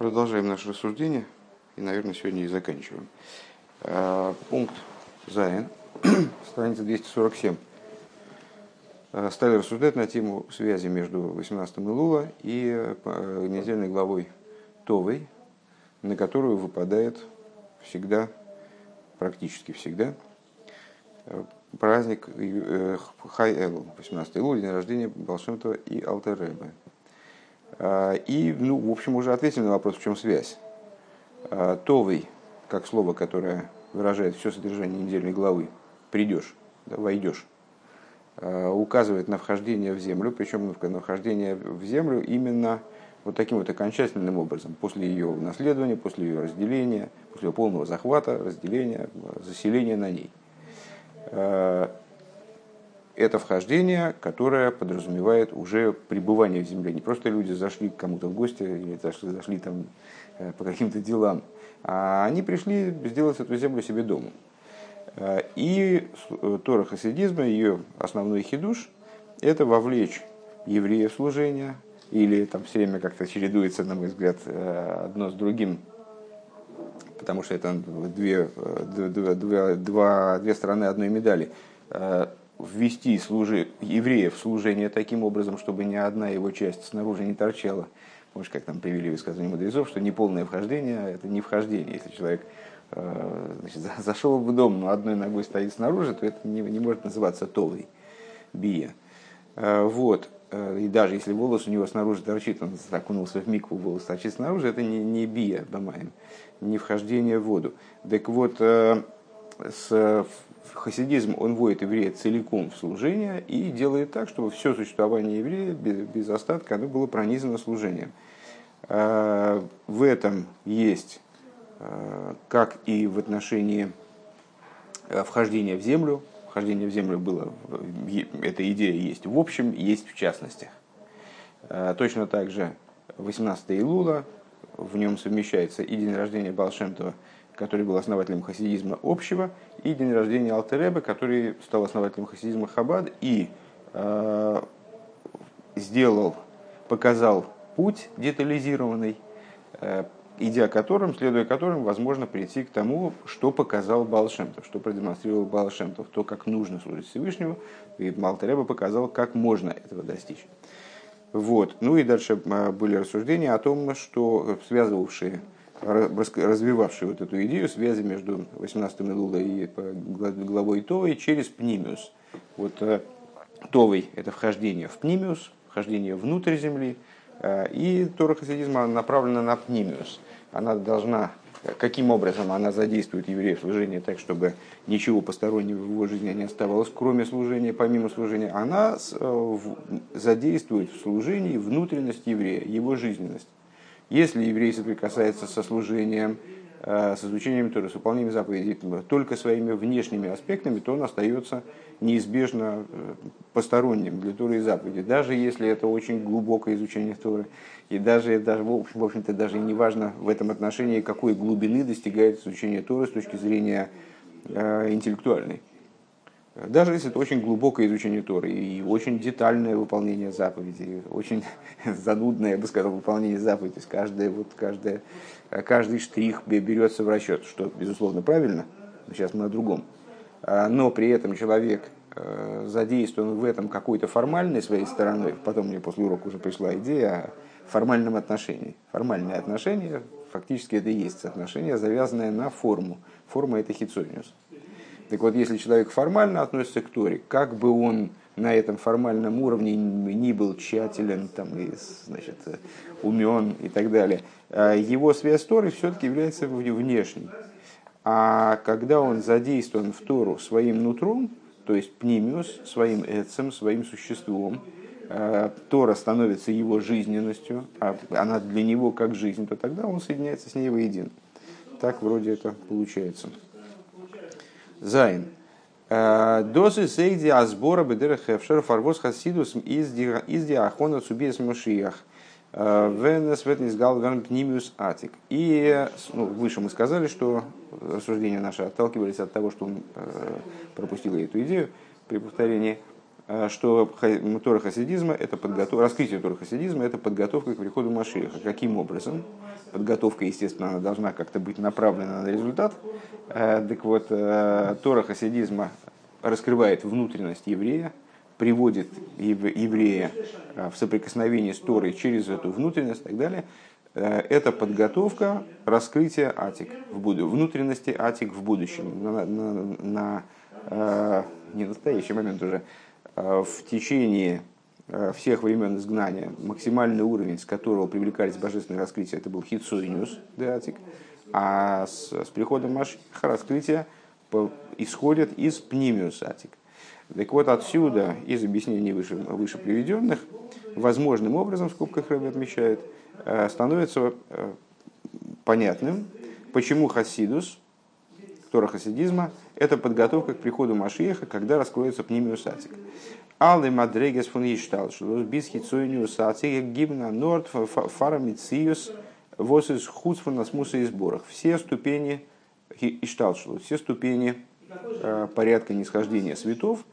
Продолжаем наше рассуждение и, наверное, сегодня и заканчиваем. Э, пункт Зайн, страница 247. Э, стали рассуждать на тему связи между 18 Илула и э, недельной главой Товой, на которую выпадает всегда, практически всегда, праздник Хай Эл, 18 Илула, день рождения Балшемтова и Алтеребе. А, и, ну, в общем, уже ответили на вопрос, в чем связь. А, Товый, как слово, которое выражает все содержание недельной главы, придешь, да, войдешь, а, указывает на вхождение в землю, причем на вхождение в землю именно вот таким вот окончательным образом, после ее наследования, после ее разделения, после ее полного захвата, разделения, заселения на ней это вхождение, которое подразумевает уже пребывание в земле. Не просто люди зашли к кому-то в гости или зашли, зашли там э, по каким-то делам, а они пришли сделать эту землю себе домом. Э, и э, Тора хасидизма, ее основной хидуш, это вовлечь евреев в служение, или там все время как-то чередуется, на мой взгляд, одно с другим, потому что это две, две, две, две стороны одной медали ввести служи, евреев в служение таким образом, чтобы ни одна его часть снаружи не торчала. Помнишь, как там привели высказывание мудрецов, что неполное вхождение – это не вхождение. Если человек э, значит, зашел в дом, но одной ногой стоит снаружи, то это не, не может называться толой, бия. Э, вот. Э, и даже если волос у него снаружи торчит, он окунулся в микву, волос торчит снаружи, это не, не бия, бамаем, не вхождение в воду. Так вот, с хасидизм, он вводит еврея целиком в служение и делает так, чтобы все существование еврея без, без остатка оно было пронизано служением. А, в этом есть, а, как и в отношении а, вхождения в землю, вхождение в землю было, эта идея есть в общем, есть в частностях. Точно так же 18 Илула, в нем совмещается и день рождения Балшемтова – который был основателем хасидизма общего, и день рождения Алтереба, который стал основателем хасидизма Хабад и э, сделал, показал путь детализированный, э, идя которым, следуя которым, возможно прийти к тому, что показал Балшемтов, что продемонстрировал Балшемтов, то, как нужно служить Всевышнему, и Алтереба показал, как можно этого достичь. Вот. Ну и дальше э, были рассуждения о том, что связывавшие развивавший вот эту идею связи между 18 Илула и главой Товой через Пнимиус. Вот э, Товой – это вхождение в Пнимиус, вхождение внутрь земли, э, и Тора хасидизма направлена на Пнимиус. Она должна, каким образом она задействует евреев в служении так, чтобы ничего постороннего в его жизни не оставалось, кроме служения, помимо служения, она э, задействует в служении внутренность еврея, его жизненность. Если еврей соприкасается со служением, э, с изучением Торы, с выполнением заповедей только своими внешними аспектами, то он остается неизбежно э, посторонним для Торы и заповеди. Даже если это очень глубокое изучение Торы, и даже, даже в общем-то, даже не важно в этом отношении, какой глубины достигает изучение Торы с точки зрения э, интеллектуальной. Даже если это очень глубокое изучение Торы и очень детальное выполнение заповедей, очень занудное, я бы сказал, выполнение заповедей, то есть каждое, вот каждое, каждый штрих берется в расчет, что, безусловно, правильно, но сейчас мы о другом. А, но при этом человек э, задействован в этом какой-то формальной своей стороной, потом мне после урока уже пришла идея о формальном отношении. Формальное отношение, фактически это и есть отношение, завязанное на форму. Форма – это хитсониус. Так вот, если человек формально относится к Торе, как бы он на этом формальном уровне не был тщателен, там, и, значит, умен и так далее, а его связь с Торой все-таки является внешней. А когда он задействован в Тору своим нутром, то есть пнимиус, своим эцем, своим существом, а, Тора становится его жизненностью, а она для него как жизнь, то тогда он соединяется с ней воедино. Так вроде это получается. Зайн. Э, Дозы сейди азбора бедера хевшер фарвоз хасидус из диахона цубиес машиях. Э, Венес ветнис галган пнимиус атик. И ну, выше мы сказали, что рассуждения наши отталкивались от того, что он э, пропустил эту идею при повторении. Что Тора хасидизма это подготовка, раскрытие Тора хасидизма это подготовка к приходу Машиха. Каким образом? Подготовка, естественно, она должна как-то быть направлена на результат. Так вот, Тора хасидизма раскрывает внутренность еврея, приводит еврея в соприкосновение с Торой через эту внутренность и так далее – это подготовка раскрытия атик в буду, внутренности атик в будущем, на, на, на э, не настоящий момент уже, в течение всех времен изгнания максимальный уровень, с которого привлекались божественные раскрытия, это был хитсуиниус де атик, а с, с приходом Машиха раскрытия исходят из пнимиус атик. Так вот отсюда, из объяснений выше, выше приведенных, возможным образом, в скобках Рэбби отмечает, Э, становится э, понятным, почему хасидус, Тора хасидизма, это подготовка к приходу Машиеха, когда раскроется пнимиус атик. Аллы мадрегес фун иштал, что без хитсуиниус атик, гибна норд фарамициус, восис хуц фун насмуса и сборах. Все ступени ишталшилу, все ступени э, порядка нисхождения светов,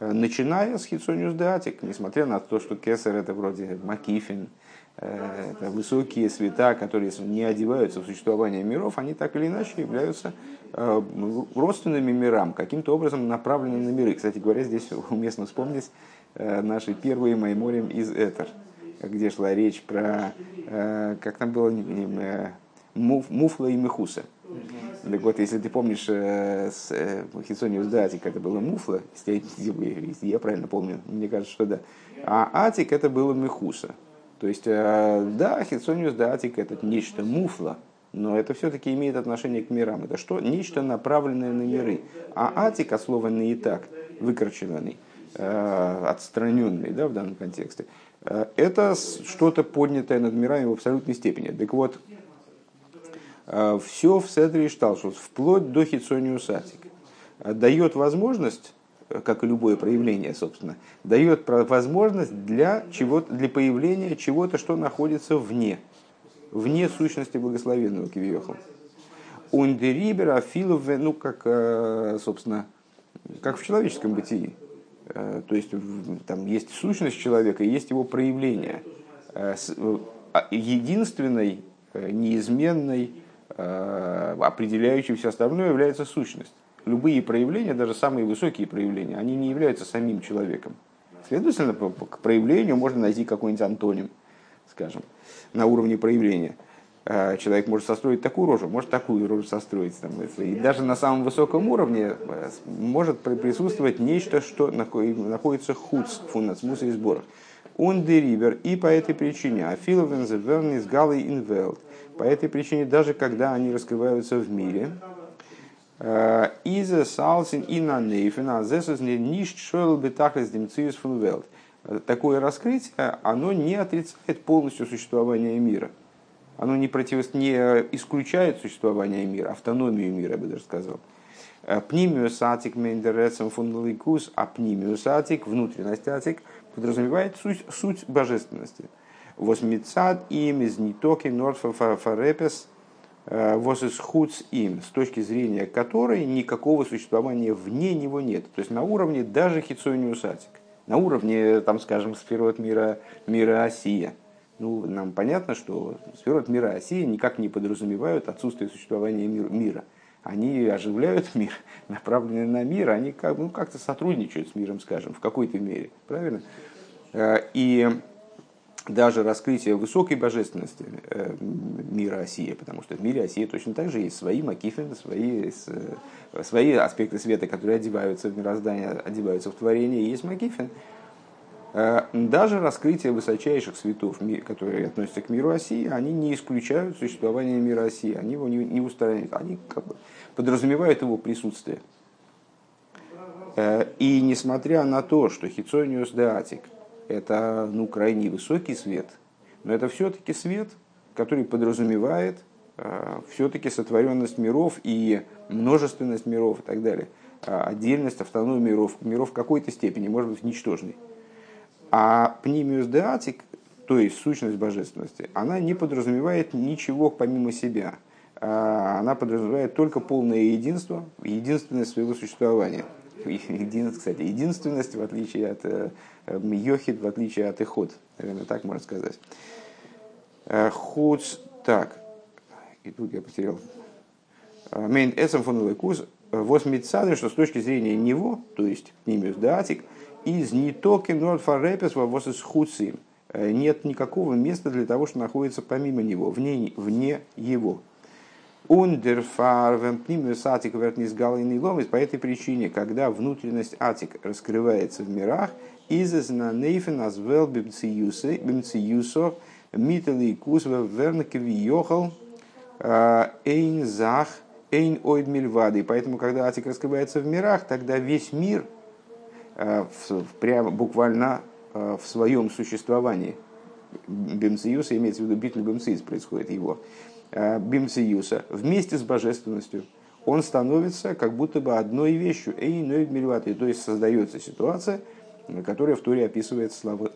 начиная с хитсониус датик, несмотря на то, что кесар это вроде макифин, Э, это высокие света, которые не одеваются в существование миров, они так или иначе являются э, родственными мирам, каким-то образом направлены на миры. Кстати говоря, здесь уместно вспомнить э, наши первые майморим из Этер, где шла речь про, как там было, Муфла и Мехуса. Так вот, если ты помнишь, с Хитсониус Датик это было Муфла, я правильно помню, мне кажется, что да. А Атик это было Мехуса. То есть, э, да, хитсониус да атик это нечто муфла, но это все-таки имеет отношение к мирам. Это что? Нечто направленное на миры. А атик, от слова не и так, выкорчеванный, э, отстраненный да, в данном контексте, э, это что-то поднятое над мирами в абсолютной степени. Так вот, все в Седре Шталшус, вплоть до хитсониус атик, дает возможность как и любое проявление, собственно, дает возможность для, чего для появления чего-то, что находится вне, вне сущности благословенного Кивиохал. Ундерибер, Афилов, ну, как, э, собственно, как в человеческом бытии. Э, то есть там есть сущность человека, есть его проявление. Э, а единственной, неизменной, определяющей все остальное является сущность любые проявления, даже самые высокие проявления, они не являются самим человеком. Следовательно, к проявлению можно найти какой-нибудь антоним, скажем, на уровне проявления. А, человек может состроить такую рожу, может такую рожу состроить. Там, и даже на самом высоком уровне э, может присутствовать нечто, что находится хуц, фунацмус и сборах. Он деривер, и по этой причине, афиловен зевернис галый инвелд. По этой причине, даже когда они раскрываются в мире, Э, Иза салсин и на нейфена зесус не ништ шойл бетахлес демциус фун велт. Э, такое раскрытие, оно не отрицает полностью существование мира. Оно не, против... не исключает существование мира, автономию мира, я бы даже сказал. Э, пнимиус атик мендерецем фундаликус, а пнимиус атик, внутренность атик, подразумевает суть, суть божественности. Восмицад им из нитоки норфа фарепес – Э, Восисхудс им, с точки зрения которой никакого существования вне него нет. То есть на уровне даже хитсониусатик, на уровне, там, скажем, сферот мира, мира Осия. Ну, нам понятно, что сферот мира Осия никак не подразумевают отсутствие существования мира. Они оживляют мир, направленные на мир, они как, ну, как-то сотрудничают с миром, скажем, в какой-то мере. Правильно? Э, и даже раскрытие высокой божественности э, мира Осия, потому что в мире Осия точно так же есть свои макифины, свои, э, свои аспекты света, которые одеваются в мироздание, одеваются в творение, и есть макифин. Э, даже раскрытие высочайших светов, которые относятся к миру Осии, они не исключают существование мира Осии, они его не, не устраняют, они как бы подразумевают его присутствие. И несмотря на то, что Хицониус де Атик – это ну, крайне высокий свет, но это все-таки свет, который подразумевает э, все-таки сотворенность миров и множественность миров и так далее. Э, отдельность, автономию миров, миров в какой-то степени, может быть, ничтожной. А пнимиус деатик, то есть сущность божественности, она не подразумевает ничего помимо себя. Э, она подразумевает только полное единство, единственность своего существования – един, кстати, единственность, в отличие от э, йохид, в отличие от иход, наверное, так можно сказать. Э, Хуц, так, и тут я потерял. Мейн эсам фон куз, восмитсады, что с точки зрения него, то есть Нимиус Датик, из нитоки норфарепес вовос из хуцим, нет никакого места для того, что находится помимо него, вне, вне его. Ундерфарвем пнимиус атик вертнис галайный ломис по этой причине, когда внутренность атик раскрывается в мирах, изес на нейфен азвел бимциюсо митали кусва вернкеви йохал эйн зах эйн ойд. Поэтому, когда атик раскрывается в мирах, тогда весь мир прямо буквально в своем существовании. Бимциюса имеется в виду битуль бимциис происходит его Э, Бимсиюса вместе с божественностью, он становится как будто бы одной вещью, то есть создается ситуация, которая в Торе описывается слова,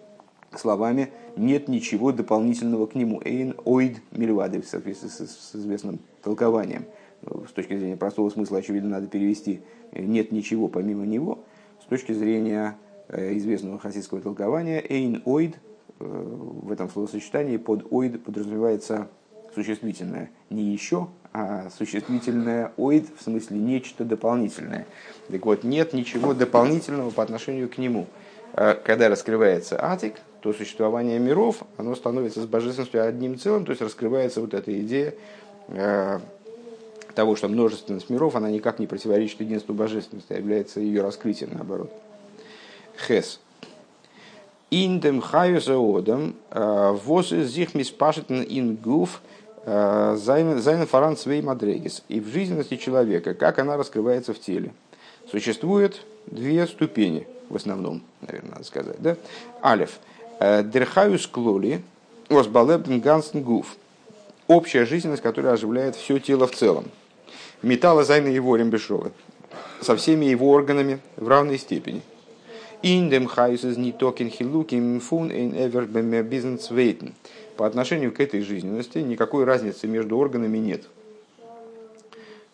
словами «нет ничего дополнительного к нему». Эйн оид мильвады в соответствии с, известным толкованием. Ну, с точки зрения простого смысла, очевидно, надо перевести «нет ничего помимо него». С точки зрения э, известного хасидского толкования «эйн оид» э, в этом словосочетании под «оид» подразумевается существительное не еще, а существительное оид в смысле нечто дополнительное. Так вот, нет ничего дополнительного по отношению к нему. А когда раскрывается атик, то существование миров, оно становится с божественностью одним целым, то есть раскрывается вот эта идея э, того, что множественность миров, она никак не противоречит единству божественности, а является ее раскрытием, наоборот. Хес. Индем хаюса одам, э, вос из зих ин гуф, Зайн фаран свей мадрегис. И в жизненности человека, как она раскрывается в теле. Существует две ступени, в основном, наверное, надо сказать. Да? Алиф. Э, Дерхаюс клоли, осбалебден гансен гуф. Общая жизненность, которая оживляет все тело в целом. Металла зайна его рембешова. Со всеми его органами в равной степени. Индем хайсес не токен хилуким фун ин эвер бизнес вейтен по отношению к этой жизненности никакой разницы между органами нет.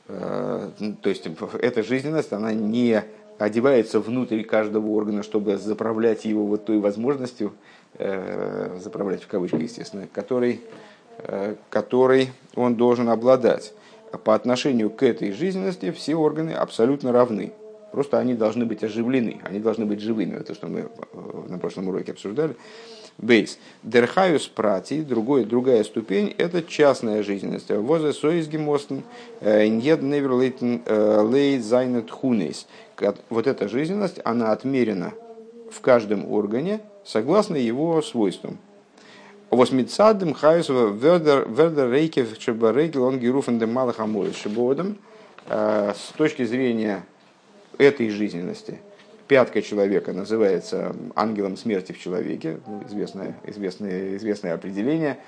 Э, то есть эта жизненность, она не одевается внутрь каждого органа, чтобы заправлять его вот той возможностью, э, заправлять в кавычках, естественно, которой, э, которой он должен обладать. По отношению к этой жизненности все органы абсолютно равны. Просто они должны быть оживлены, они должны быть живыми. Это то, что мы на прошлом уроке обсуждали. Бейс. Дерхаюс прати, другой, другая ступень, это частная жизненность. Возе соизгемостен, нед неверлейтен лейт зайнет хунейс. Вот эта жизненность, она отмерена в каждом органе согласно его свойствам. Восмитсадым хайсова вердер рейкев шебарейкел он геруфен де малых амоис шебодом. Э, с точки зрения этой жизненности – пятка человека называется ангелом смерти в человеке, известное, известное, известное определение.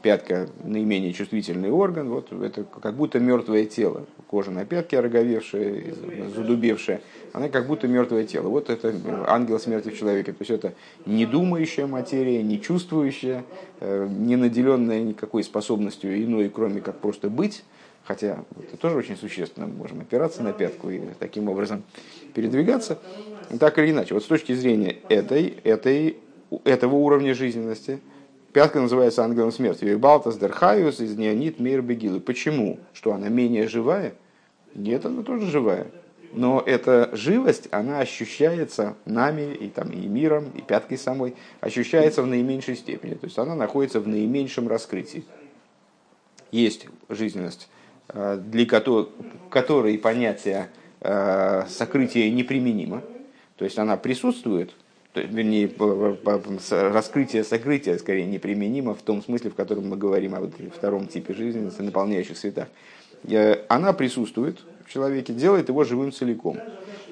Пятка наименее чувствительный орган, вот это как будто мертвое тело. Кожа на пятке ороговевшая, задубевшая, она как будто мертвое тело. Вот это ангел смерти в человеке. То есть это не думающая материя, не чувствующая, э, не наделенная никакой способностью иной, кроме как просто быть, хотя это тоже очень существенно, мы можем опираться на пятку и таким образом передвигаться. Так или иначе, вот с точки зрения этой, этой, этого уровня жизненности, пятка называется ангелом смерти. Вибалтас дерхаюс из неонит мир бегилы. Почему? Что она менее живая? Нет, она тоже живая. Но эта живость, она ощущается нами, и, там, и миром, и пяткой самой, ощущается в наименьшей степени. То есть она находится в наименьшем раскрытии. Есть жизненность, э, для которой, которой понятие э, сокрытия неприменимо. То есть она присутствует, то, вернее, раскрытие, сокрытие скорее неприменимо в том смысле, в котором мы говорим о вот втором типе жизни, наполняющих светах. Она присутствует в человеке, делает его живым целиком.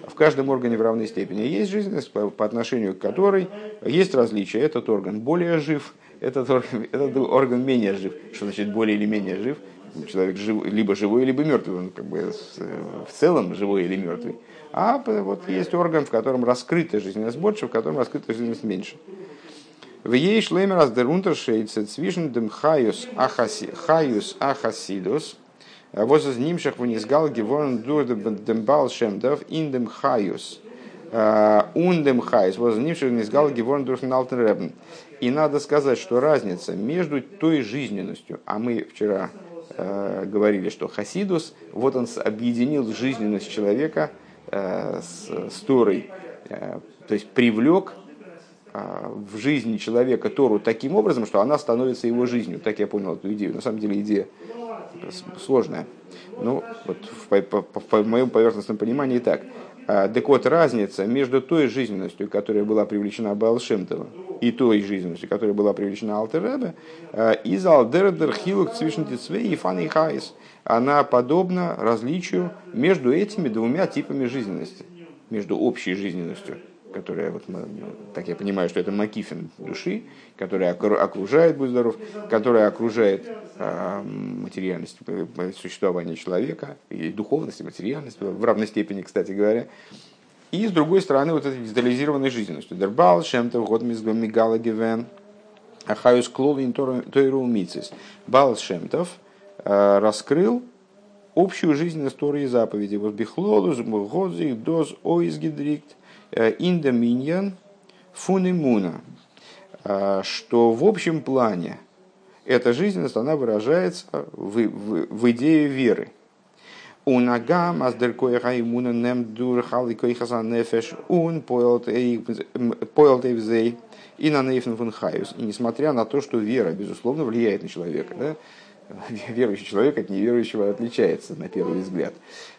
В каждом органе в равной степени есть жизненность, по, отношению к которой есть различия. Этот орган более жив, этот орган, этот орган менее жив. Что значит более или менее жив? Человек жив, либо живой, либо мертвый. Он как бы в целом живой или мертвый. А вот есть орган, в котором раскрыта жизненность больше, в котором раскрыта жизненность меньше. В ей шлемер аз дер unterшейдсе zwischen dem хаюс ахасидус, was из нимшах вынизгал геворн дур dem бал шемдов in dem хаюс Ундем хайс, вознивший низгал геворн дурхналтеребн. И надо сказать, что разница между той жизненностью, а мы вчера э, говорили, что Хасидус, вот он объединил жизненность человека с, с Торой, э, то есть привлек э, в жизни человека Тору таким образом, что она становится его жизнью. Так я понял эту идею. На самом деле идея сложная. Ну, вот в, по, по, по моем поверхностном понимании так. А, так вот, разница между той жизненностью, которая была привлечена Балшемтова, и той жизненностью, которая была привлечена Алтеребе, а, из Алдердер Хилук и Фан Хайс, она подобна различию между этими двумя типами жизненности, между общей жизненностью которая, вот, так я понимаю, что это макифин души, которая окружает, будь здоров, которая окружает материальность э, существования человека, и духовность, и материальность, в равной степени, кстати говоря. И, с другой стороны, вот этой детализированной жизненностью. Дербал, Шемтов, Год Мигала Гивен, Ахаюс Клолин Тойру Мицис. Бал Шемтов э, раскрыл общую жизненность Торы заповеди. Вот Бихлолус, Годзи, Доз, Ойзгидрикт, индоминьян фунimuna, а, что в общем плане эта жизненность, она выражается в, в, в идее веры. Унагам аздеркоя хаймуна нем дур халикой хасан нефеш ун поэлт эйвзей и на нейфен фун хайус. И несмотря на то, что вера, безусловно, влияет на человека, да? верующий человек от неверующего отличается на первый взгляд.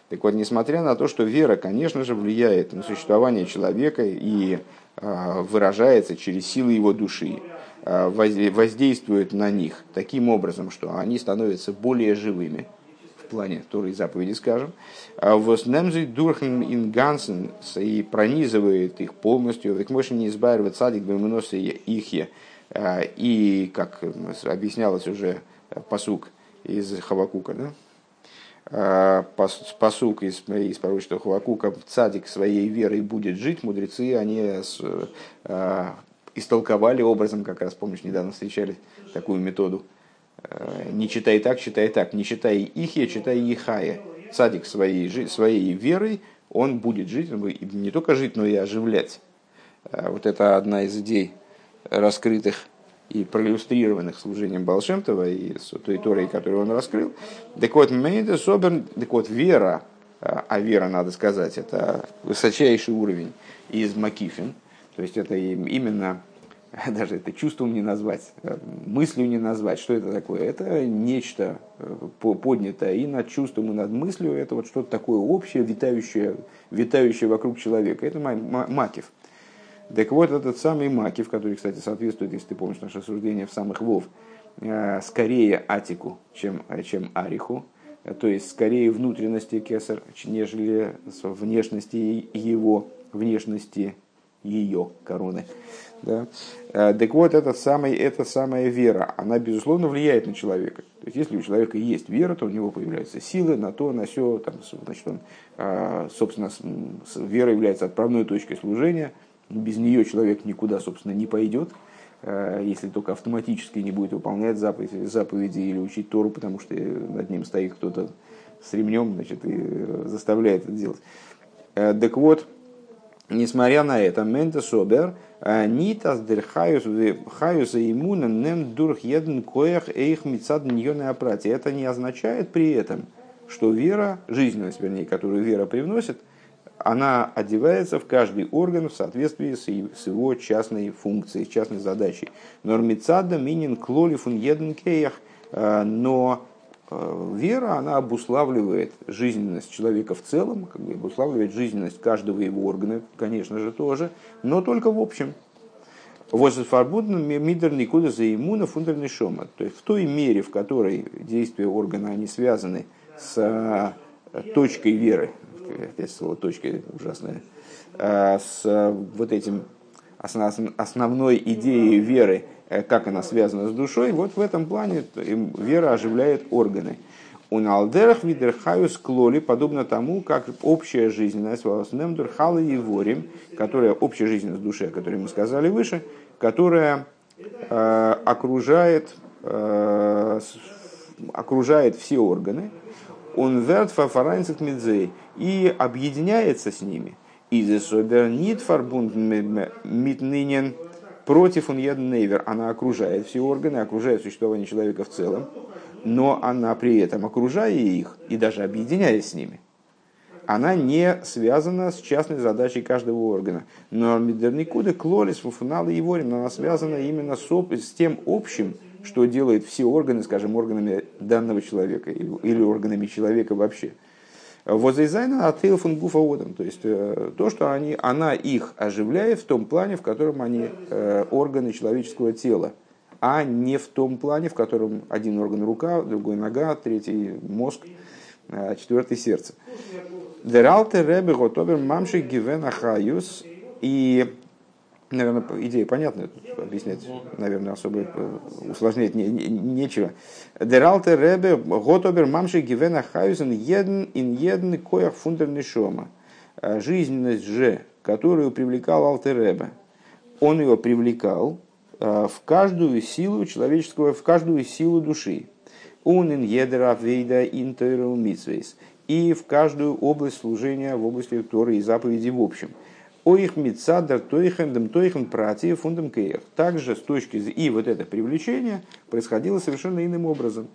Так вот, несмотря на то, что вера, конечно же, влияет на существование человека и а, выражается через силы его души, а, воздействует на них таким образом, что они становятся более живыми, в плане Торы и заповеди, скажем, а вознемзи дурхен ингансен и пронизывает их полностью, ведь можно не избавить садик бемносе ихе, и, как объяснялось уже посук из Хавакука, да? А, посук из, из пророчества Хавакука, цадик своей верой будет жить, мудрецы, они с, а, истолковали образом, как раз, помнишь, недавно встречали такую методу. А, не читай так, читай так. Не читай ихе, читай ихая. Цадик своей, своей верой, он будет жить, он будет не только жить, но и оживлять. Вот это одна из идей раскрытых и проиллюстрированных служением Балшемтова и той Торой, которую он раскрыл. Так вот, собер, так вот, вера, а, а вера, надо сказать, это высочайший уровень из Макифин, то есть это именно, даже это чувством не назвать, а, мыслью не назвать, что это такое? Это нечто э, поднятое и над чувством, и над мыслью, это вот что-то такое общее, витающее, витающее вокруг человека, это Макив. Так вот, этот самый Макив, который, кстати, соответствует, если ты помнишь наше суждение в самых Вов, э, скорее Атику, чем, э, чем Ариху, э, то есть скорее внутренности Кесар, нежели внешности его, внешности ее короны. Да? Так вот, этот самый, эта самая вера, она, безусловно, влияет на человека. То есть, если у человека есть вера, то у него появляются силы на то, на все. Там, значит, он, собственно, вера является отправной точкой служения – без нее человек никуда, собственно, не пойдет, э, если только автоматически не будет выполнять заповеди, заповеди или учить Тору, потому что над ним стоит кто-то с ремнем значит, и заставляет это делать. Э, так вот, несмотря на это, Менте Собер, э, Нитас дер хаюса иммуна нем дурх еден коях эйх мицад ньоне апрати. Это не означает при этом, что вера, жизненность, вернее, которую вера привносит, она одевается в каждый орган в соответствии с его частной функцией, частной задачей. Нормицада минин клолифун еден кейах, э, но э, вера, она обуславливает жизненность человека в целом, как бы обуславливает жизненность каждого его органа, конечно же, тоже, но только в общем. Возфарбуден мидер никуда за иммуна фундерный шома. То есть в той мере, в которой действия органа они связаны с э, точкой веры, опять слово точка ужасное, а, с э, вот этим основной идеей веры, э, как она связана с душой, вот в этом плане вера оживляет органы. У налдерах видерхаюс клоли, подобно тому, как общая жизненность волоснемдур хала и ворим, которая общая жизненность души, о которой мы сказали выше, которая э, окружает, э, окружает все органы, он верт фафарайнцев медзей и объединяется с ними митнинен против он нейвер. Она окружает все органы, окружает существование человека в целом, но она при этом, окружая их и даже объединяясь с ними, она не связана с частной задачей каждого органа. Но Мидерникуда, Клолис, Фуфунал и Ворим, она связана именно с, с тем общим, что делает все органы, скажем, органами данного человека или, или органами человека вообще. Возайзайна от гуфа одам. То есть э, то, что они, она их оживляет в том плане, в котором они э, органы человеческого тела, а не в том плане, в котором один орган рука, другой нога, третий мозг, э, четвертый сердце. Дералте ребе готовер мамши гивена хаюс. И, наверное, идея понятная, тут объяснять, наверное, особо э, усложнять не, не, нечего. Дералте ребе готовер мамши гивена хаюс ин еден ин еден коях фундерный шома. Э, жизненность же, которую привлекал Алтеребе, он ее привлекал э, в каждую силу человеческого, в каждую силу души. Он ин едера вейда митсвейс и в каждую область служения в области Торы и заповедей в общем. Оих мицадр тойхендем тойхен прати фундам кейр. Также с точки зрения, и вот это привлечение происходило совершенно иным образом.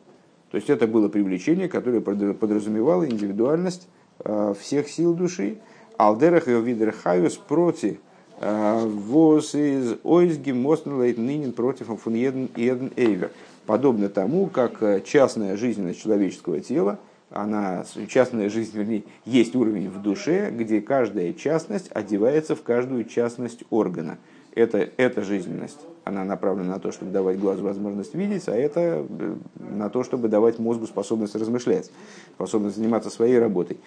То есть это было привлечение, которое подразумевало индивидуальность э, всех сил души. Алдерах и видер хаюс проти э, воз из ойзги мостнелейт нынен против фун еден эйвер. Подобно тому, как э, частная жизненность человеческого тела – она, частная жизнь, вернее, есть уровень в душе, где каждая частность одевается в каждую частность органа. Это, это жизненность. Она направлена на то, чтобы давать глазу возможность видеть, а это э, на то, чтобы давать мозгу способность размышлять, способность заниматься своей работой.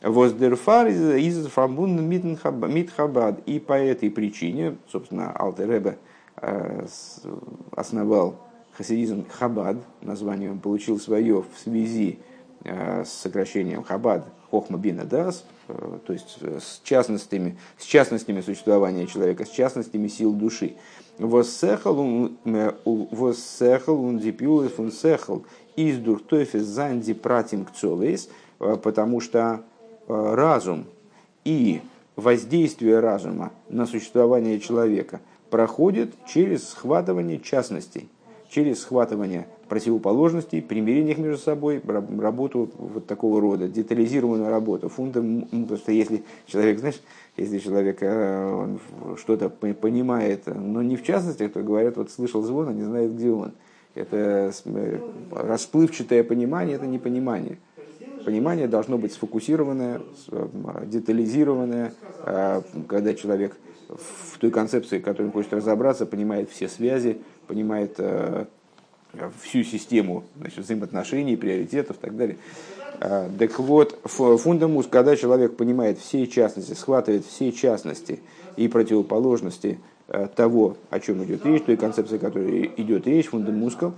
Воздерфар из фабун митхабад. И по этой причине, собственно, Алтеребе э, основал хасидизм Хабад, название он получил свое в связи Э, с сокращением Хабад, Хохма Бина Дас, э, то есть э, с частностями, с частностями существования человека, с частностями сил души. Воссехал он дипюлес фун сехал из дуртофис занди пратим кцолейс, потому что разум и воздействие разума на существование человека проходит через схватывание частностей, через схватывание противоположностей, примирение их между собой, работу вот такого рода, детализированную работу. Фундам, потому что если человек, знаешь, если человек э, что-то понимает, но не в частности, то говорят, вот слышал звон, а не знает, где он. Это э, расплывчатое понимание, это не понимание. Понимание должно быть сфокусированное, детализированное, э, когда человек в той концепции, в которой он хочет разобраться, понимает все связи, понимает всю систему значит, взаимоотношений, приоритетов и так далее. А, так вот, фундамус, когда человек понимает все частности, схватывает все частности и противоположности а, того, о чем идет речь, той концепции, о которой идет речь, фундамускал,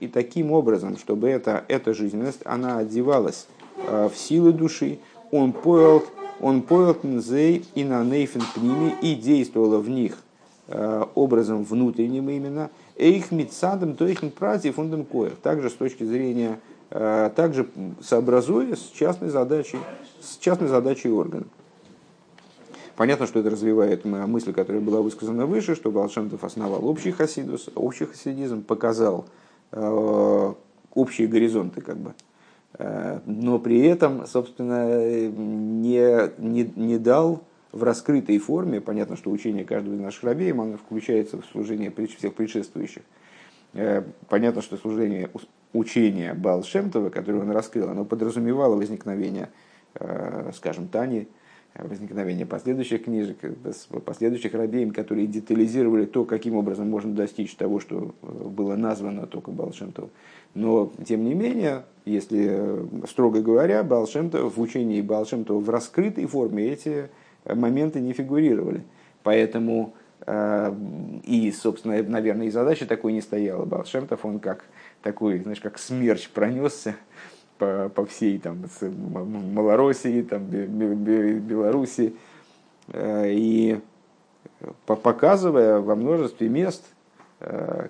и таким образом, чтобы эта, эта жизненность, она одевалась в силы души, он понял он понял нзей и на нейфен пними и действовала в них э, образом внутренним именно, эйх митсадом, то их прати фундам коях. Также с точки зрения, э, также сообразуя с частной задачей, с частной задачей органа. Понятно, что это развивает мысль, которая была высказана выше, что Балшемтов основал общий хасидус, общий хасидизм, показал э, общие горизонты, как бы, но при этом, собственно, не, не, не дал в раскрытой форме, понятно, что учение каждого из наших рабеев, оно включается в служение всех предшествующих. Э, понятно, что служение учения Балшемтова, которое он раскрыл, оно подразумевало возникновение, э, скажем, Тани, возникновение последующих книжек, последующих рабеем, которые детализировали то, каким образом можно достичь того, что было названо только Балшемтовым. Но, тем не менее, если, э, строго говоря, Балшемта, в учении Балшемта в раскрытой форме эти моменты не фигурировали. Поэтому э, и, собственно, наверное, и задача такой не стояла. Балшемтов, он как такой, знаешь, как смерч пронесся по, по всей там, Малороссии, там, Белоруссии, э, и показывая во множестве мест,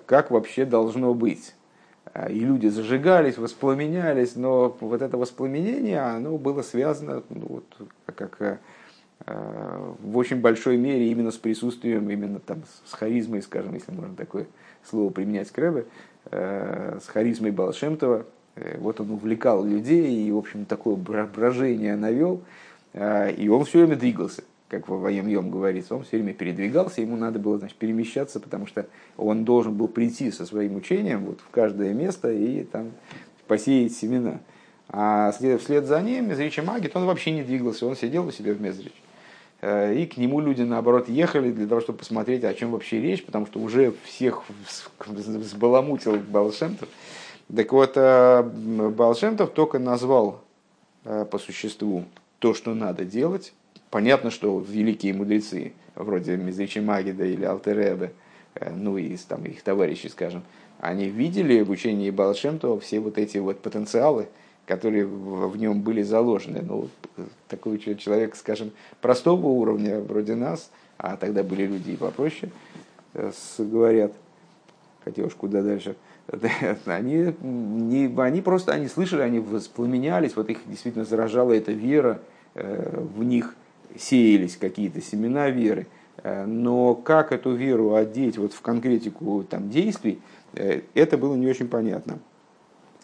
как вообще должно быть и люди зажигались, воспламенялись, но вот это воспламенение, оно было связано ну, вот, как в очень большой мере именно с присутствием, именно там с харизмой, скажем, если можно такое слово применять к Рэбе, с харизмой Балшемтова. Вот он увлекал людей и, в общем, такое брожение навел, и он все время двигался как в Ваем говорится, он все время передвигался, ему надо было значит, перемещаться, потому что он должен был прийти со своим учением вот, в каждое место и там посеять семена. А вслед за ним Мезрич Магит, он вообще не двигался, он сидел у себя в Мезрич. Э, и к нему люди, наоборот, ехали для того, чтобы посмотреть, о чем вообще речь, потому что уже всех сбаламутил Балшемтов. Так вот, э, Балшемтов только назвал э, по существу то, что надо делать, Понятно, что великие мудрецы, вроде Мизричи Магида или Алтеребе, э, ну и там, их товарищи, скажем, они видели в учении Балшемтова все вот эти вот потенциалы, которые в нем были заложены. Ну, такой человек, скажем, простого уровня, вроде нас, а тогда были люди и попроще, говорят, хотя уж куда дальше, они, не, они просто они слышали, они воспламенялись, вот их действительно заражала эта вера э, в них, сеялись какие-то семена веры, э, но как эту веру одеть вот в конкретику там, действий, э, это было не очень понятно.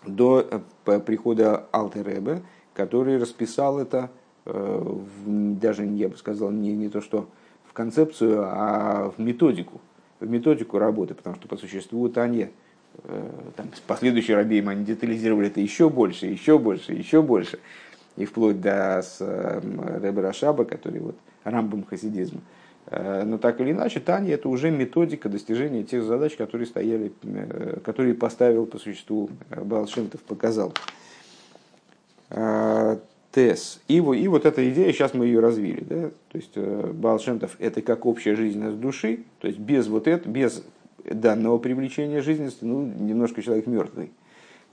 До прихода Алтеребе, который расписал это даже, я бы сказал, не, не то что в концепцию, а в методику, в методику работы, потому что по существу Таня, там, последующие рабеем они детализировали это еще больше, еще больше, еще больше и вплоть до с эм, Рэбе Рашаба, который вот рамбом хасидизма. Э, но так или иначе, Таня это уже методика достижения тех задач, которые стояли, э, которые поставил по существу э, Балшемтов, показал. Тес. И, и вот эта идея, сейчас мы ее развили. Да? То есть Балшемтов это как общая жизненность души, то есть без вот этого, без данного привлечения жизненности, ну, немножко человек мертвый.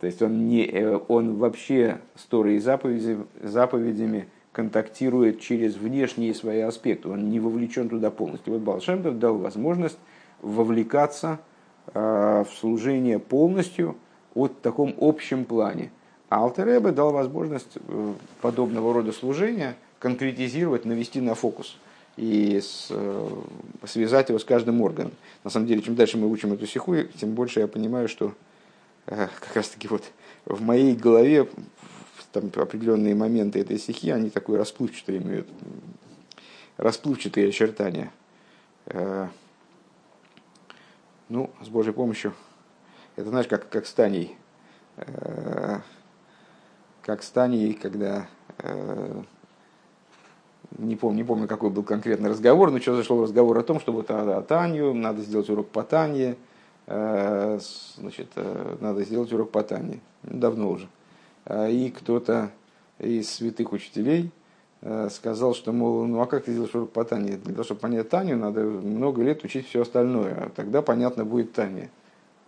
То есть он, не, э, он вообще с Торой и заповеди, заповедями контактирует через внешние свои аспекты, он не вовлечен туда полностью. Вот Балшемтов дал возможность вовлекаться э, в служение полностью вот в таком общем плане. А Алтеребе дал возможность э, подобного рода служения конкретизировать, навести на фокус и с, связать его с каждым органом. На самом деле, чем дальше мы учим эту сиху, тем больше я понимаю, что Э, как раз таки вот в моей голове там определенные моменты этой стихи, они такой расплывчатый имеют, расплывчатые очертания. Э, ну, с Божьей помощью, это знаешь, как, как станей, э, как станей, когда не помню, не помню, какой был конкретный разговор, но что зашел разговор о том, что вот о, о Танью, надо сделать урок по Танье, Э, значит, э, надо сделать урок по Тане. Давно уже. А, и кто-то из святых учителей э, сказал, что, мол, ну а как ты делаешь урок по Тане? Для того, чтобы понять Таню, надо много лет учить все остальное. А тогда понятно будет Таня.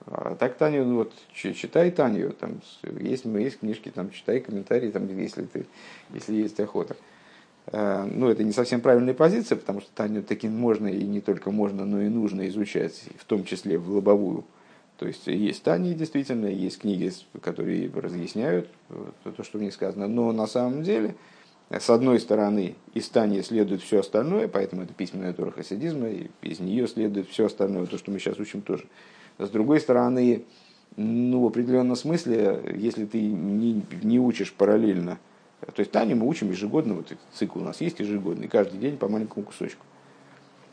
А так Таню, ну вот, читай Таню, там есть, есть книжки, там читай комментарии, там, если, ты, если есть охота. Э, ну, это не совсем правильная позиция, потому что Таню таки можно и не только можно, но и нужно изучать, в том числе в лобовую. То есть есть Тани, действительно, есть книги, которые разъясняют э, то, что в них сказано. Но на самом деле, с одной стороны, из Тани следует все остальное, поэтому это письменная тура хасидизма, и из нее следует все остальное, то, что мы сейчас учим тоже. С другой стороны, ну, в определенном смысле, если ты не, не учишь параллельно то есть Таню мы учим ежегодно, вот этот цикл у нас есть ежегодный, каждый день по маленькому кусочку.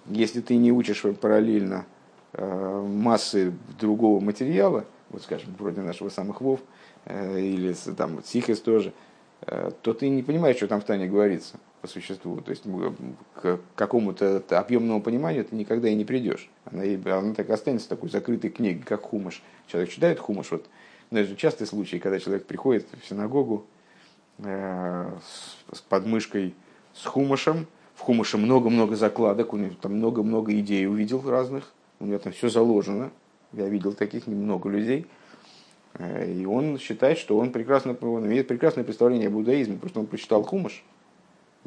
Если ты не учишь параллельно э, массы другого материала, вот скажем, вроде нашего самых Вов, э, или там вот Сихес тоже, э, то ты не понимаешь, что там в Тане говорится по существу. То есть к какому-то объемному пониманию ты никогда и не придешь. Она, она так останется такой закрытой книгой, как хумаш. Человек читает хумаш, вот, но это же частый случай, когда человек приходит в синагогу, с подмышкой с хумашем. В хумаше много-много закладок, у него там много-много идей увидел разных. У него там все заложено. Я видел таких немного людей. Э, и он считает, что он, прекрасно, он имеет прекрасное представление о буддаизме, просто он прочитал хумаш.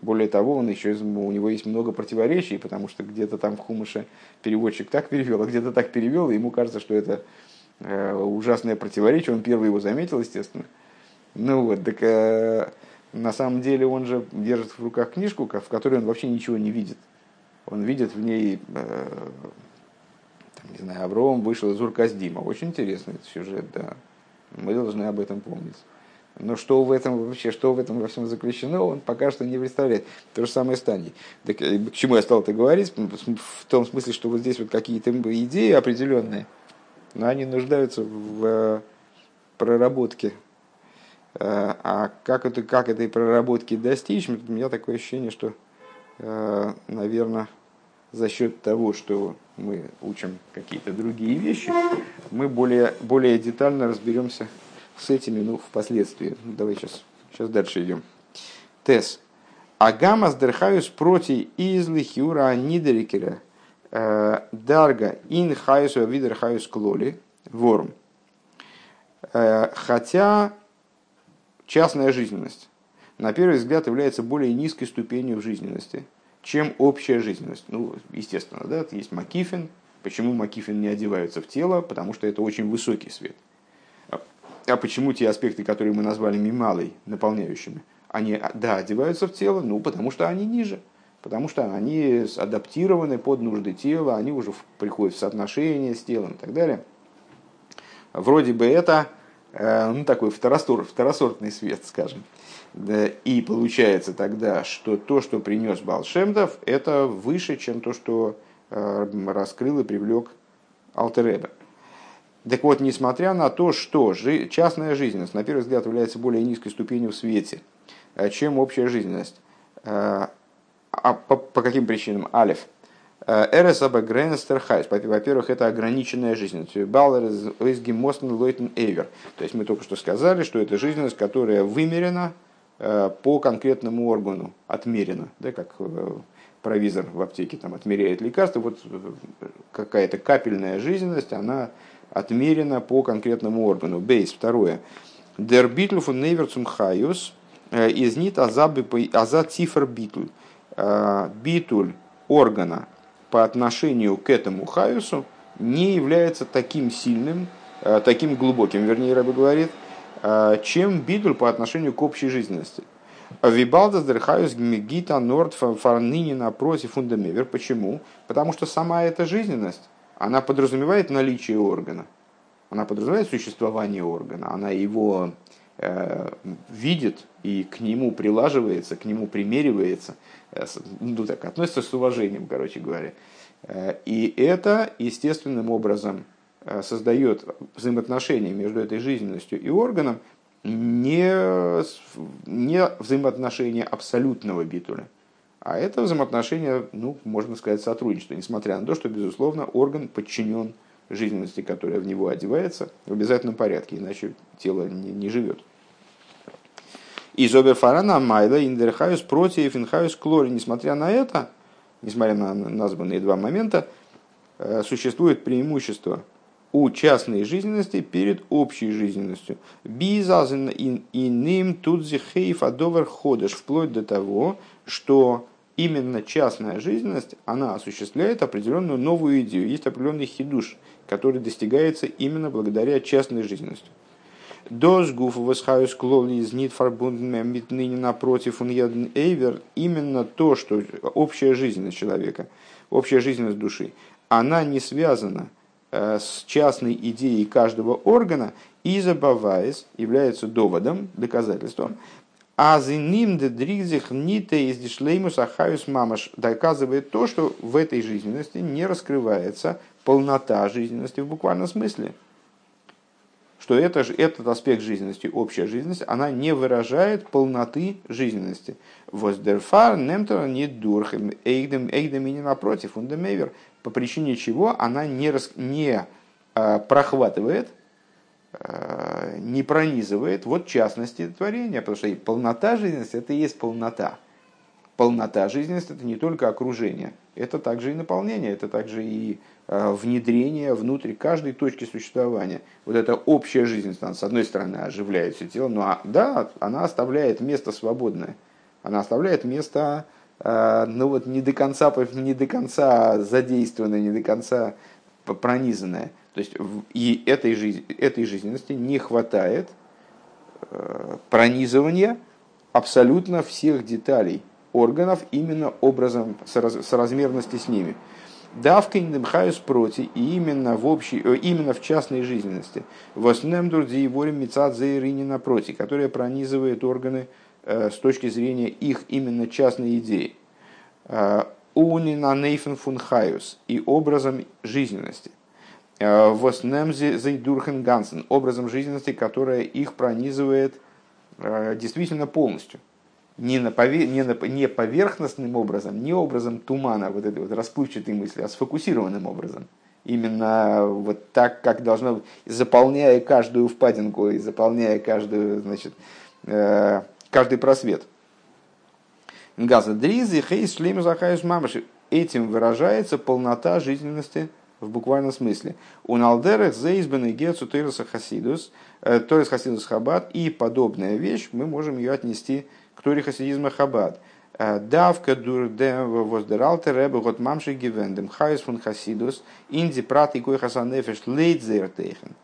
Более того, он еще, у него есть много противоречий, потому что где-то там в хумаше переводчик так перевел, а где-то так перевел, и ему кажется, что это ужасное противоречие, он первый его заметил, естественно. Ну вот, так на самом деле он же держит в руках книжку, в которой он вообще ничего не видит. Он видит в ней, там, не знаю, Авром вышел из Урказдима. Очень интересный сюжет, да. Мы должны об этом помнить. Но что в этом вообще, что в этом во всем заключено, он пока что не представляет. То же самое с Таней. Так, э, к чему я стал это говорить? В том смысле, что вот здесь вот какие-то идеи определенные, но они нуждаются в э, проработке. Э, а как, это, как этой проработки достичь, у меня такое ощущение, что, наверное, за счет того, что мы учим какие-то другие вещи, мы более, более детально разберемся с этими, ну, впоследствии. Ну, давай сейчас, сейчас дальше идем. Тес. Агамас дерхаюс проти изли хиура нидерикера э, дарга ин хаюсу видер хаюс клоли ворм. Э, хотя частная жизненность на первый взгляд является более низкой ступенью в жизненности, чем общая жизненность. Ну, естественно, да, есть Макифин. Почему Макифин не одеваются в тело? Потому что это очень высокий свет. А почему те аспекты, которые мы назвали мималой, наполняющими, они, да, одеваются в тело? Ну, потому что они ниже. Потому что они адаптированы под нужды тела, они уже приходят в соотношение с телом и так далее. Вроде бы это ну, такой второсорт, второсортный свет, скажем. И получается тогда, что то, что принес Балшемдов, это выше, чем то, что э, раскрыл и привлек Алтереба. Так вот, несмотря на то, что частная жизненность, на первый взгляд, является более низкой ступенью в свете, э, чем общая жизненность, э, а по, по каким причинам? Алиф. Эрес Абагренестерхайс. Во-первых, это ограниченная жизненность. Баллер из Гимосн Лойтен Эвер. То есть мы только что сказали, что это жизненность, которая вымерена по конкретному органу, отмерена, да, как провизор в аптеке там отмеряет лекарства, вот какая-то капельная жизненность, она отмерено по конкретному органу. Бейс, второе. Дер битлю фун нейверцум хаюс э, из нит аза цифр битль. Э, битуль органа по отношению к этому хаюсу не является таким сильным, э, таким глубоким, вернее, Раби говорит, чем битуль по отношению к общей жизненности. Вибалдас дерхаюс гита норд фарнини напротив фундамевер. Почему? Потому что сама эта жизненность, она подразумевает наличие органа, она подразумевает существование органа, она его э, видит и к нему прилаживается, к нему примеривается, э, ну так, относится с уважением, короче говоря. Э, и это естественным образом э, создает взаимоотношения между этой жизненностью и органом, не, не взаимоотношения абсолютного битуля, а это взаимоотношения, ну, можно сказать, сотрудничество, несмотря на то, что, безусловно, орган подчинен жизненности, которая в него одевается, в обязательном порядке, иначе тело не, не живет. Из оберфарана майла индерхаюс против инхаюс клори. Несмотря на это, несмотря на названные два момента, э, существует преимущество у частной жизненности перед общей жизненностью. Бизазен иным тудзи хейф адовер ходыш, вплоть до того, что именно частная жизненность, она осуществляет определенную новую идею. Есть определенный хидуш, который достигается именно благодаря частной жизненности. Дос гуф восхаюс клоли из нит фарбунден ныне напротив он эйвер. Именно то, что общая жизненность человека, общая жизненность души, она не связана э, с частной идеей каждого органа, и забаваясь, является доводом, доказательством, а за ним дригзих нита из дишлеймус ахаюс мамаш доказывает то, что в этой жизненности не раскрывается полнота жизненности в буквальном смысле. Что это, этот аспект жизненности, общая жизненность, она не выражает полноты жизненности. Воздерфар немтора не дурхем, эйдем, эйдем и не напротив, ундемевер, по причине чего она не, рас, не а, прохватывает Э, не пронизывает вот частности творения, потому что полнота жизненности – это и есть полнота. Полнота жизненности – это не только окружение, это также и наполнение, это также и э, внедрение внутрь каждой точки существования. Вот эта общая жизненность, она, с одной стороны, оживляет все тело, но а, да, она оставляет место свободное, она оставляет место э, ну вот не до конца, не до конца задействованное, не до конца пронизанное. То есть и этой, жизни, этой жизненности не хватает э, пронизывания абсолютно всех деталей органов именно образом соразмерности с ними. Давка индемхаюс проти, и именно в, общей, э, именно в частной жизненности. Воснемдур диеворим мецад заирини напроти, которая пронизывает органы э, с точки зрения их именно частной идеи. Э, Уни на нейфен фунхаюс и образом жизненности. Воснемзи зайдурхен гансен, образом жизненности, которая их пронизывает действительно полностью не, на пове... не, на... не поверхностным образом, не образом тумана, вот этой вот расплывчатой мысли, а сфокусированным образом. Именно вот так, как должно заполняя каждую впадинку и заполняя каждую, значит, э, каждый просвет. Газа дризы, хейс, шлем, захаюс, мамаши. Этим выражается полнота жизненности в буквальном смысле. У Налдерах заизбен и гецу Тойрса Хасидус, э, Тойрс Хасидус Хабад и подобная вещь, мы можем ее отнести к Торе хасидизма Хабад. Э, Давка дурдем воздералте ребе гот мамши гивендем хайс фун хасидус инди прат и кой хасан нефеш лейдзертейхен.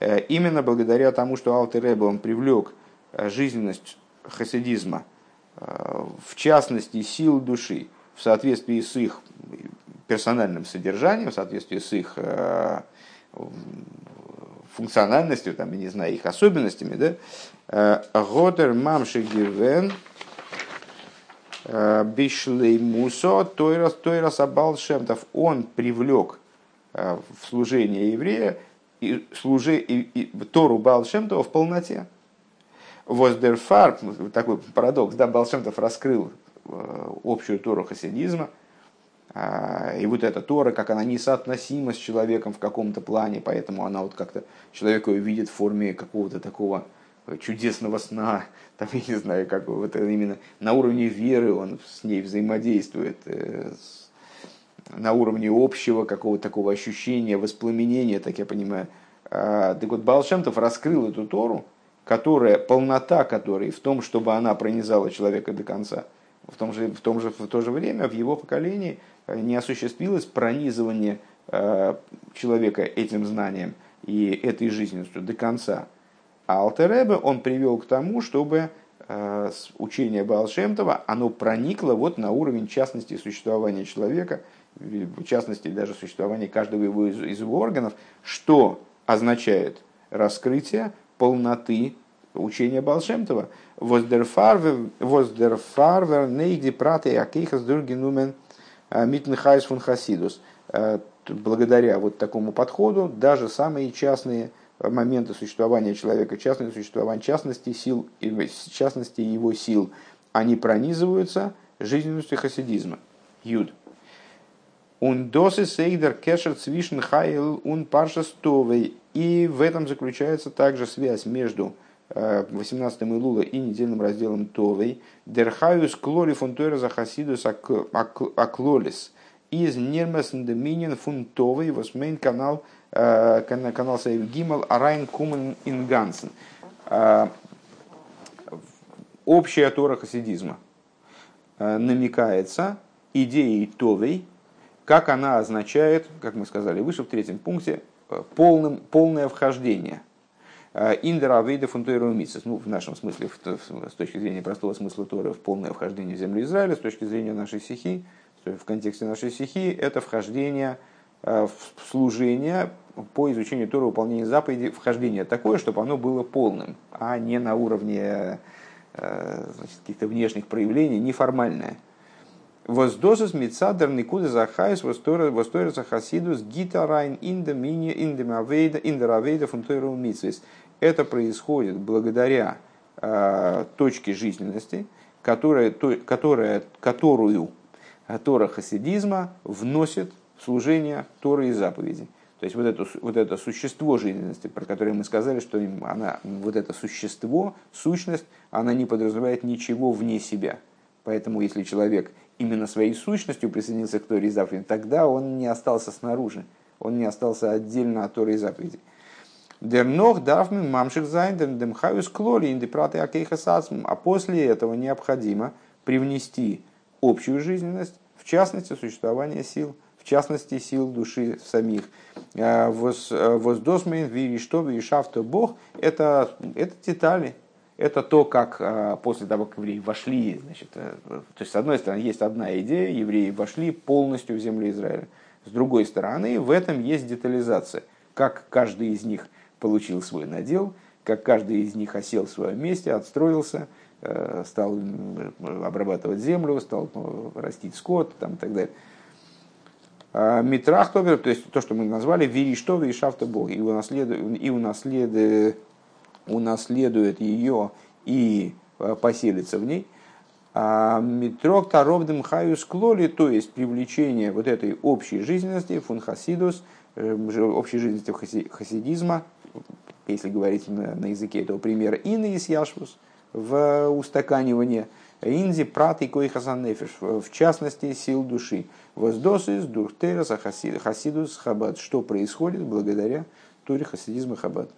Э, именно благодаря тому, что Алтер Ребе он привлек э, жизненность хасидизма, в частности сил души, в соответствии с их персональным содержанием, в соответствии с их функциональностью, там, я не знаю, их особенностями, да, Годер мамши гивен э, бишлей мусо тойрас тойрас абал шемтов. Он привлек э, в служение еврея и, служи, и, и, Тору Балшемтова в полноте. Воздерфар, такой парадокс, да, Балшемтов раскрыл э, общую Тору хасидизма, и вот эта Тора, как она несоотносима с человеком в каком-то плане, поэтому она вот как-то человека увидит в форме какого-то такого чудесного сна, там, я не знаю, как вот именно на уровне веры он с ней взаимодействует, э, на уровне общего какого-то такого ощущения, воспламенения, так я понимаю. А, так вот, Балшемтов раскрыл эту Тору, которая, полнота которой в том, чтобы она пронизала человека до конца. В, том же, в, том же, в то же время в его поколении не осуществилось пронизывание э, человека этим знанием и этой жизненностью до конца. А Алтеребе он привел к тому, чтобы э, учение Балшемтова, оно проникло вот на уровень частности существования человека, в частности даже существования каждого его из, из его органов, что означает раскрытие полноты учения Балшемтова. Воздерфарвер нейгди праты акейхас дургенумен э, митнхайс фун хасидус. Э, благодаря вот такому подходу даже самые частные моменты существования человека, частное существование частности сил, частности его сил, они пронизываются жизненностью хасидизма. Юд. Он сейдер кешер цвишен хайл ун паршастовый. И в этом заключается также связь между 18 Илула и недельным разделом Товей. Дерхаюс клори фон за хасидус аклолис. Из нермесен доминин фун Товей восмейн канал Э, канал Сейв Гимал, Арайн Кумен Ингансен. Э, общая Тора хасидизма э, намекается идеей Товей, как она означает, как мы сказали выше в третьем пункте, полным, полное вхождение. Индера Авейда Фунтуэру ну, в нашем смысле, с точки зрения простого смысла Торы, в полное вхождение в землю Израиля, с точки зрения нашей стихи, в контексте нашей стихи, это вхождение Э, в служение по изучению Тора, выполнения заповедей, вхождение такое, чтобы оно было полным, а не на уровне э, каких-то внешних проявлений, неформальное. Воздозус мицадер никуда захайс восторится хасидус гитарайн инда мини индемавейда индеравейда фунтойру митсвис. Это происходит благодаря э, точке жизненности, которая, то, которая, которую Тора хасидизма вносит служения Торы и заповедей. То есть вот это, вот это существо жизненности, про которое мы сказали, что она, вот это существо, сущность, она не подразумевает ничего вне себя. Поэтому если человек именно своей сущностью присоединился к Торе и заповеди, тогда он не остался снаружи, он не остался отдельно от Торы и заповедей. Дернох давмен мамших зайнден демхаюс клори. А после этого необходимо привнести общую жизненность, в частности, существование сил – частности сил души самих. Воздосмейн, вири что, и шафто Бог, это, это детали, это то, как после того, как евреи вошли, значит, то есть, с одной стороны, есть одна идея, евреи вошли полностью в землю Израиля. С другой стороны, в этом есть детализация, как каждый из них получил свой надел, как каждый из них осел в своем месте, отстроился, э, стал обрабатывать землю, стал ну, растить скот там, и так далее. А Митрахтовер, то есть то, что мы назвали Вириштова и Шафта Бог, и унаследует, и унаследует, унаследует ее и э, поселится в ней. А Митрок Таровдем Хаюс Клоли, то есть привлечение вот этой общей жизненности, фунхасидус, э, общей жизненности хасидизма, если говорить на, на языке этого примера, инна из яшвус, в устаканивание, инзи прат и кой нефиш, в частности сил души, воздосис духтераса хасидус хабад, что происходит благодаря туре хасидизма хабад.